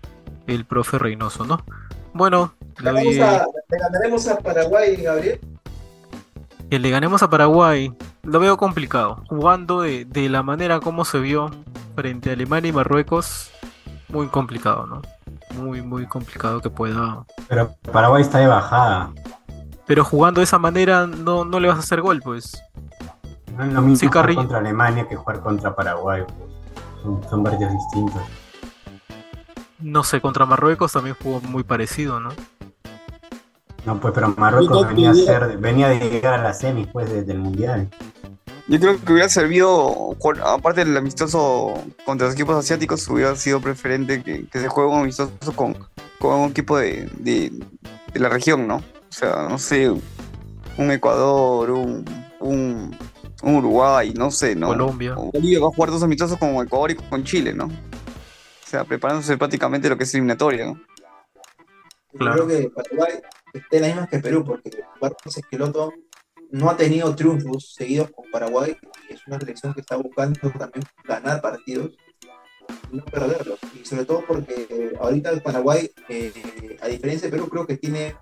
el profe Reynoso, ¿no? Bueno, le ¿Le, doy- vamos a- le ganaremos a Paraguay, Gabriel? que le ganemos a Paraguay, lo veo complicado. Jugando de, de la manera como se vio frente a Alemania y Marruecos, muy complicado, ¿no? Muy, muy complicado que pueda. Pero Paraguay está de bajada. Pero jugando de esa manera no, no le vas a hacer gol, pues. No es lo mismo Sí, jugar Carrillo. contra Alemania que jugar contra Paraguay. pues. Son, son partidos distintos. No sé, contra Marruecos también jugó muy parecido, ¿no? No, pues, pero Marruecos venía, a ser, venía de llegar a la semi pues, desde el Mundial. Yo creo que hubiera servido, aparte del amistoso contra los equipos asiáticos, hubiera sido preferente que, que se juegue un amistoso con, con un equipo de, de, de la región, ¿no? O sea, no sé, un Ecuador, un, un, un Uruguay, no sé, ¿no? Colombia. Bolivia va a jugar dos amistosos con Ecuador y con Chile, ¿no? O sea, preparándose prácticamente lo que es eliminatoria, ¿no? Yo Claro. creo que Paraguay esté en las mismas que Perú, porque Marcos Esqueloto no ha tenido triunfos seguidos con Paraguay y es una selección que está buscando también ganar partidos y no perderlos. Y sobre todo porque eh, ahorita el Paraguay, eh, a diferencia de Perú, creo que tiene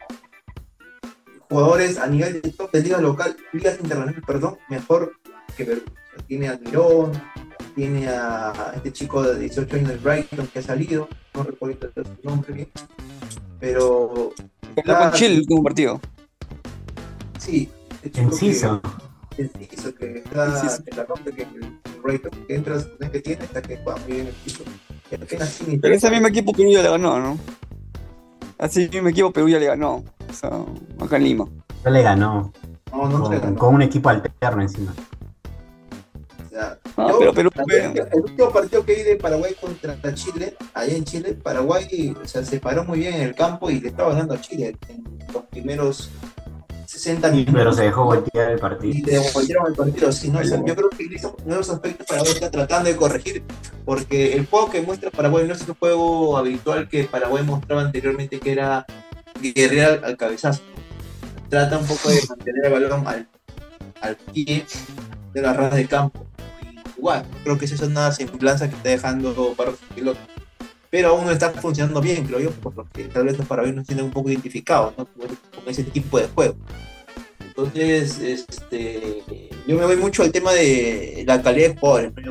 jugadores a nivel de top de liga local, ligas internacionales, perdón, mejor que Perú. O sea, tiene a Mirón, tiene a este chico de 18 años del Brighton que ha salido, no recuerdo su nombre bien, pero Perdió con Chile el último partido. Sí, Enciso. Enciso, que está Enciso. en la rompe que en el Brighton, que entra, la que tiene, hasta que juega muy bien el piso. Pero ese mismo equipo Perú ya le ganó, ¿no? Así mismo equipo Perú ya le ganó. o sea, acá en Lima. No le ganó. No, no se Con, ganó. con un equipo alterno encima. O sea, Ah, yo, pero es que el último partido que vi de Paraguay contra Chile, allá en Chile, Paraguay o sea, se paró muy bien en el campo y le estaba ganando a Chile en los primeros 60 minutos. Pero se dejó voltear el partido. y le voltearon el partido. Sí, ¿no? Yo creo que esos nuevos aspectos Paraguay está tratando de corregir, porque el juego que muestra Paraguay no es el juego habitual que Paraguay mostraba anteriormente, que era guerrear al, al cabezazo. Trata un poco de mantener el balón al, al pie de la ras de campo y jugar. Creo que esa es una semblanza que está dejando Barros Piloto. Pero aún no está funcionando bien, creo yo, por lo que tal vez los paraguayos nos tienen un poco identificados ¿no? con, ese tipo de juego. Entonces, este, yo me voy mucho al tema de la calidad de jugadores. ¿no?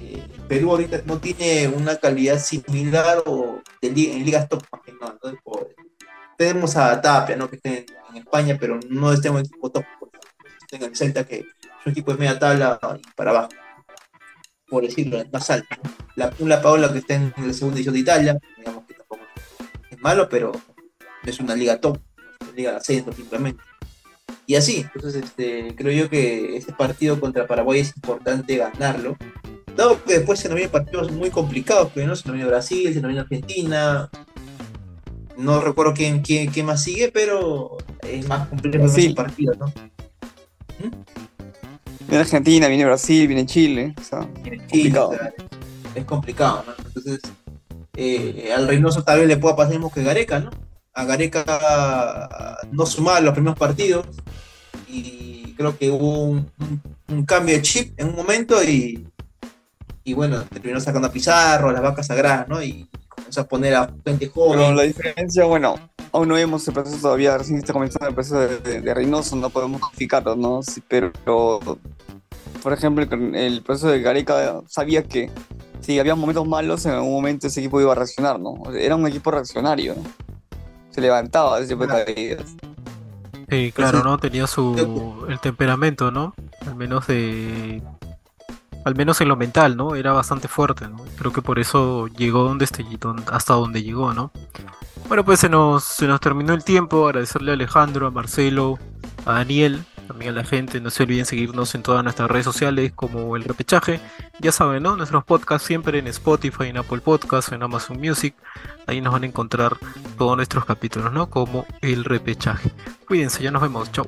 Eh, Perú ahorita no tiene una calidad similar o en ligas top ¿no? jugadores. Tenemos a Tapia, ¿no? que está en, España, pero no está en un equipo top. En el Celta, que es un equipo de media tabla y para abajo, por decirlo, es más alto. La, una Paola que está en la segunda división de Italia, digamos que tampoco es malo, pero es una liga top, es una liga de ascenso simplemente. Y así, entonces este, creo yo que este partido contra Paraguay es importante ganarlo. Dado que después se nos vienen partidos muy complicados, pero no se nos viene Brasil, se nos viene Argentina. No recuerdo quién, quién, quién más sigue, pero es más complejo Brasil. esos partidos, ¿no? Viene Argentina, viene Brasil, viene Chile. O sea, Chile, Complicado. es complicado, ¿no? Entonces, eh, al Reynoso tal vez le pueda pasar lo mismo que Gareca, ¿no? A Gareca no sumaba los primeros partidos y creo que hubo un, un- un cambio de chip en un momento y, y bueno, terminó sacando a Pizarro, a las vacas sagradas, ¿no? Y comenzó a poner a gente pero joven. la diferencia, bueno, aún no vemos el proceso todavía, recién está comenzando el proceso de, de- de Reynoso, no podemos justificarlo, ¿no? Sí, pero, por ejemplo, el, el proceso de Gareca sabía que si había momentos malos, en algún momento ese equipo iba a reaccionar, ¿no? O sea, Era un equipo reaccionario, ¿no? Se levantaba de ese tipo de caídas. Sí, claro, ¿no? Tenía su el temperamento, ¿no? Al menos de al menos en lo mental, ¿no? Era bastante fuerte, ¿no? Creo que por eso llegó donde este, hasta donde llegó, ¿no? Bueno, pues se nos, se nos terminó el tiempo. Agradecerle a Alejandro, a Marcelo, a Daniel, también a la gente. No se olviden seguirnos en todas nuestras redes sociales como El Repechaje. Ya saben, ¿no? Nuestros podcasts siempre en Spotify, en Apple Podcasts, en Amazon Music. Ahí nos van a encontrar todos nuestros capítulos, ¿no? Como El Repechaje. Cuídense, ya nos vemos. Chau.